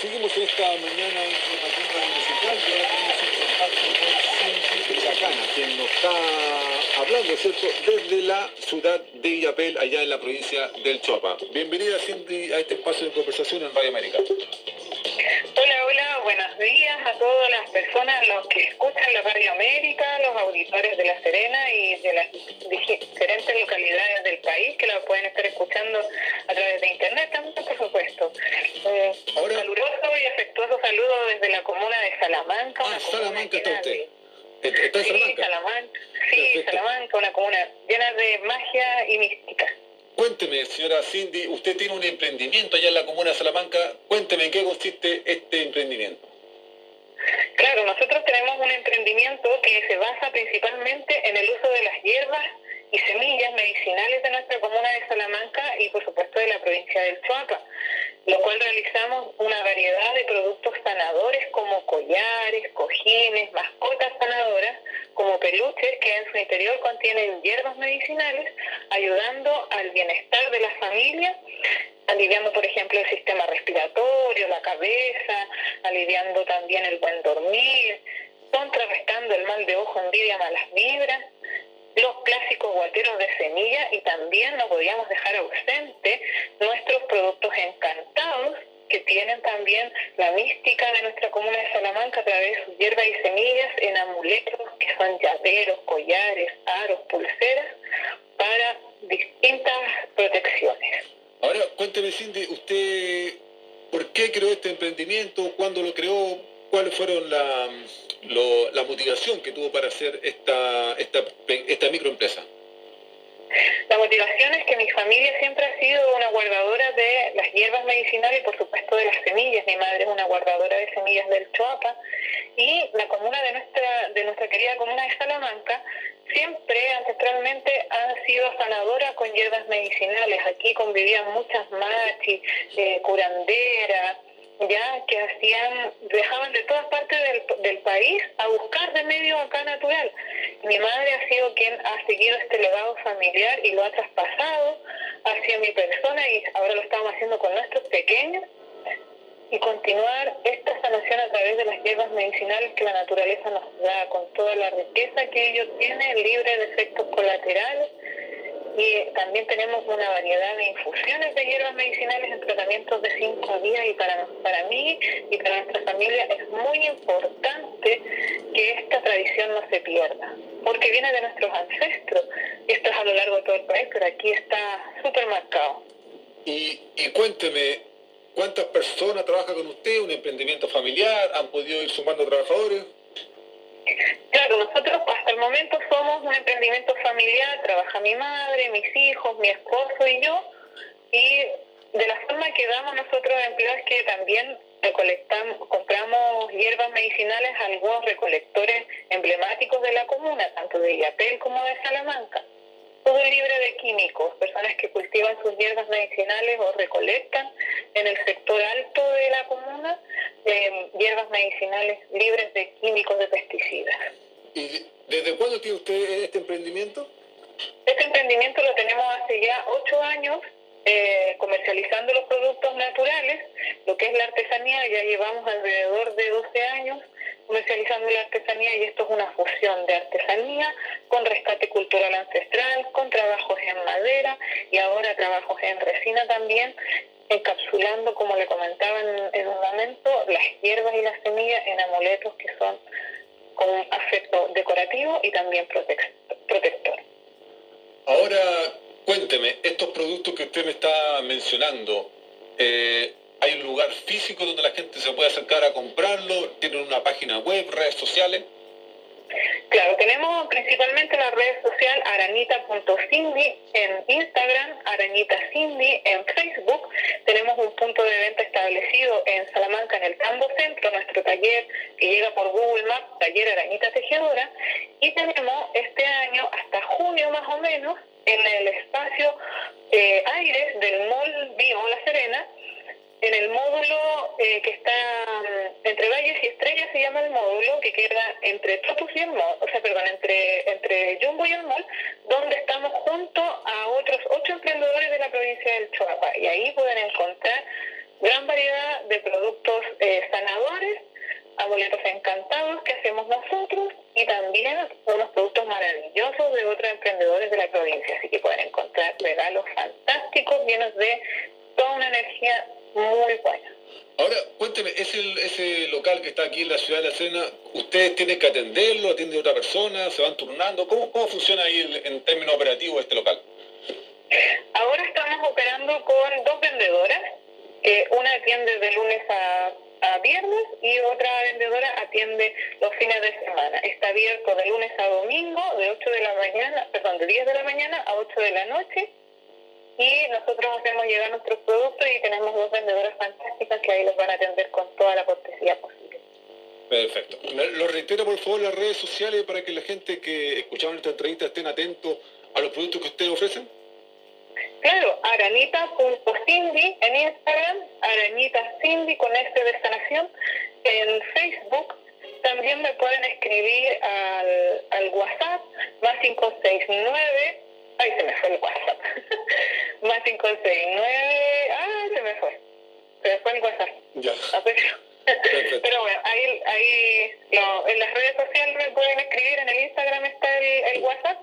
seguimos esta mañana informativa musical y ahora tenemos un contacto con Cindy Chacana, quien nos está hablando, ¿cierto?, desde la ciudad de Illapel, allá en la provincia del Choapa. Bienvenida, Cindy, a este espacio de conversación en Radio América. Hola, hola, buenos días a todas las personas, los que escuchan la Radio América, los auditores de La Serena y de las diferentes localidades del país que la pueden estar escuchando a través de internet también, por supuesto. Un caluroso y afectuoso saludo desde la comuna de Salamanca. Ah, Salamanca está usted. ¿Está en Salamanca? Sí, Salamanca, sí, Salamanca, una comuna llena de magia y mística. Cuénteme, señora Cindy, usted tiene un emprendimiento allá en la comuna de Salamanca. Cuénteme en qué consiste este emprendimiento. Claro, nosotros tenemos un emprendimiento que se basa principalmente en el uso de las hierbas y semillas medicinales de nuestra comuna de Salamanca y por supuesto de la provincia del Chuapa, lo cual realizamos una variedad de productos sanadores como collares, cojines, mascotas sanadoras, como peluches que en su interior contienen hierbas medicinales, ayudando al bienestar de la familia, aliviando por ejemplo el sistema respiratorio, la cabeza, aliviando también el buen dormir, contrarrestando el mal de ojo, envidia, malas vibras los clásicos guateros de semilla y también no podíamos dejar ausente nuestros productos encantados que tienen también la mística de nuestra comuna de Salamanca a través de sus hierbas y semillas en amuletos que son llaveros, collares, aros, pulseras para distintas protecciones. Ahora, cuénteme Cindy, ¿usted por qué creó este emprendimiento? ¿Cuándo lo creó? ¿Cuáles fueron la, la motivación que tuvo para hacer esta, esta, esta microempresa? La motivación es que mi familia siempre ha sido una guardadora de las hierbas medicinales y por supuesto de las semillas. Mi madre es una guardadora de semillas del Choapa y la comuna de nuestra, de nuestra querida comuna de Salamanca siempre ancestralmente ha sido sanadora con hierbas medicinales. Aquí convivían muchas machis, eh, curanderas, ya que hacían, dejaban de todas partes del, del país a buscar remedio acá natural. Mi madre ha sido quien ha seguido este legado familiar y lo ha traspasado hacia mi persona y ahora lo estamos haciendo con nuestros pequeños y continuar esta sanación a través de las hierbas medicinales que la naturaleza nos da, con toda la riqueza que ellos tienen, libre de efectos colaterales y también tenemos una variedad de infusiones de hierbas medicinales en tratamientos de cinco días y para, para mí y para nuestra familia es muy importante que esta tradición no se pierda, porque viene de nuestros ancestros y esto es a lo largo de todo el país, pero aquí está súper marcado. Y, y cuénteme, ¿cuántas personas trabajan con usted? ¿Un emprendimiento familiar? ¿Han podido ir sumando trabajadores? Claro, nosotros hasta el momento somos un emprendimiento familiar, trabaja mi madre, mis hijos, mi esposo y yo, y de la forma que damos nosotros empleados que también recolectamos, compramos hierbas medicinales a algunos recolectores emblemáticos de la comuna, tanto de Yapel como de Salamanca todo libre de químicos, personas que cultivan sus hierbas medicinales o recolectan en el sector alto de la comuna eh, hierbas medicinales libres de químicos de pesticidas. ¿Y desde cuándo tiene usted este emprendimiento? Este emprendimiento lo tenemos hace ya ocho años eh, comercializando los productos naturales, lo que es la artesanía, ya llevamos alrededor de 12 años comercializando la artesanía y esto es una fusión de artesanía con rescate cultural ancestral, con trabajos en madera y ahora trabajos en resina también, encapsulando, como le comentaba en, un momento, las hierbas y las semillas en amuletos que son con un afecto decorativo y también protector. Ahora, cuénteme, estos productos que usted me está mencionando, eh, ¿Hay un lugar físico donde la gente se puede acercar a comprarlo? ¿Tienen una página web, redes sociales? Claro, tenemos principalmente la red social aranita.cindy en Instagram, aranitacindy en Facebook. Tenemos un punto de venta establecido en Salamanca, en el Tambo Centro, nuestro taller que llega por Google Maps, taller Arañita Tejedora. Y tenemos este año, hasta junio más o menos, en el espacio eh, Aires del Mall Bio La Serena, en el módulo eh, que está mm, entre Valles y Estrellas llama el módulo que queda entre Topus y el Mall, o sea, perdón, entre, entre Jumbo y el Mall, donde estamos junto a otros ocho emprendedores de la provincia del Choapa y ahí pueden encontrar gran variedad de productos amuletos encantados que hacemos nosotros y también unos productos maravillosos de otros emprendedores de la provincia. Así que pueden encontrar regalos fantásticos llenos de toda una energía muy buena. Cuénteme, ese, ese local que está aquí en la ciudad de La Serena, ¿ustedes tienen que atenderlo, atiende otra persona, se van turnando? ¿Cómo, cómo funciona ahí en términos operativos este local? Ahora estamos operando con dos vendedoras, que una atiende de lunes a, a viernes y otra vendedora atiende los fines de semana. Está abierto de lunes a domingo, de 8 de la mañana, perdón, de 10 de la mañana a 8 de la noche y nosotros hacemos llegar nuestros productos y tenemos dos vendedoras fantásticas que ahí los van a atender con toda la cortesía posible. Perfecto. Lo reitero por favor las redes sociales para que la gente que escucharon esta entrevista estén atentos a los productos que ustedes ofrecen. Claro, aranita.cindy en Instagram, aranitacindy con este de sanación en Facebook. También me pueden escribir al, al WhatsApp más 569 Ay, se me fue el WhatsApp. Más 569. Ah, se me fue. Se me fue el WhatsApp. Ya. Ah, pero, bueno, ahí, ahí en las redes sociales me pueden escribir, en el Instagram está el, el WhatsApp.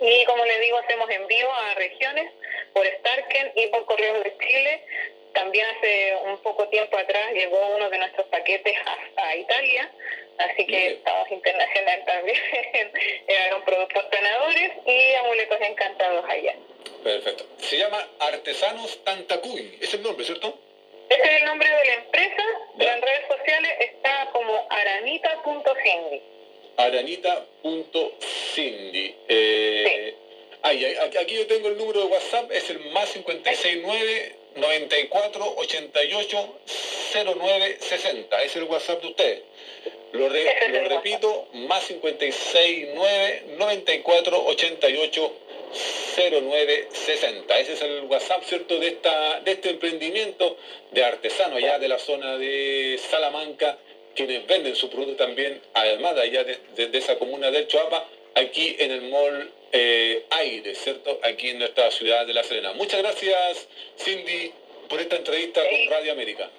Y como les digo, hacemos envío a regiones por Starken y por Correos de Chile. También hace un poco tiempo uno de nuestros paquetes a Italia Así que estamos internacional también. Eran productos ganadores y amuletos encantados allá. Perfecto. Se llama Artesanos Tantacuy. Es el nombre, ¿cierto? Ese es el nombre de la empresa. En redes sociales está como aranita.cindy. Aranita.cindy. Eh, aquí yo tengo el número de WhatsApp, es el más 569 94 88 09 60. Es el WhatsApp de ustedes. Lo, repito, más 56 9 94 88 09 60. Ese es el WhatsApp, ¿cierto? De, esta, de este emprendimiento de artesano allá de la zona de Salamanca, quienes venden su producto también, además de allá de, esa comuna del Choapa, aquí en el mall eh, Aire, ¿cierto? Aquí en nuestra ciudad de La Serena. Muchas gracias, Cindy, por esta entrevista con Radio América.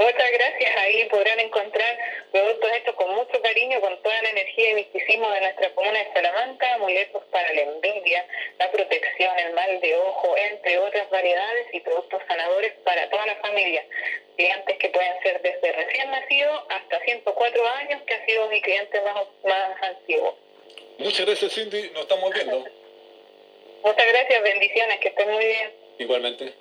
Muchas gracias. Ahí podrán encontrar productos hechos con mucho cariño, con toda la energía y misticismo de nuestra comuna de Salamanca, amuletos para la envidia, la protección, el mal de ojo, entre otras variedades y productos sanadores para toda la familia. Clientes que pueden ser desde recién nacido hasta 104 años, que ha sido mi cliente más, más antiguo. Muchas gracias, Cindy. Nos estamos viendo. Muchas gracias. Bendiciones. Que estén muy bien. Igualmente.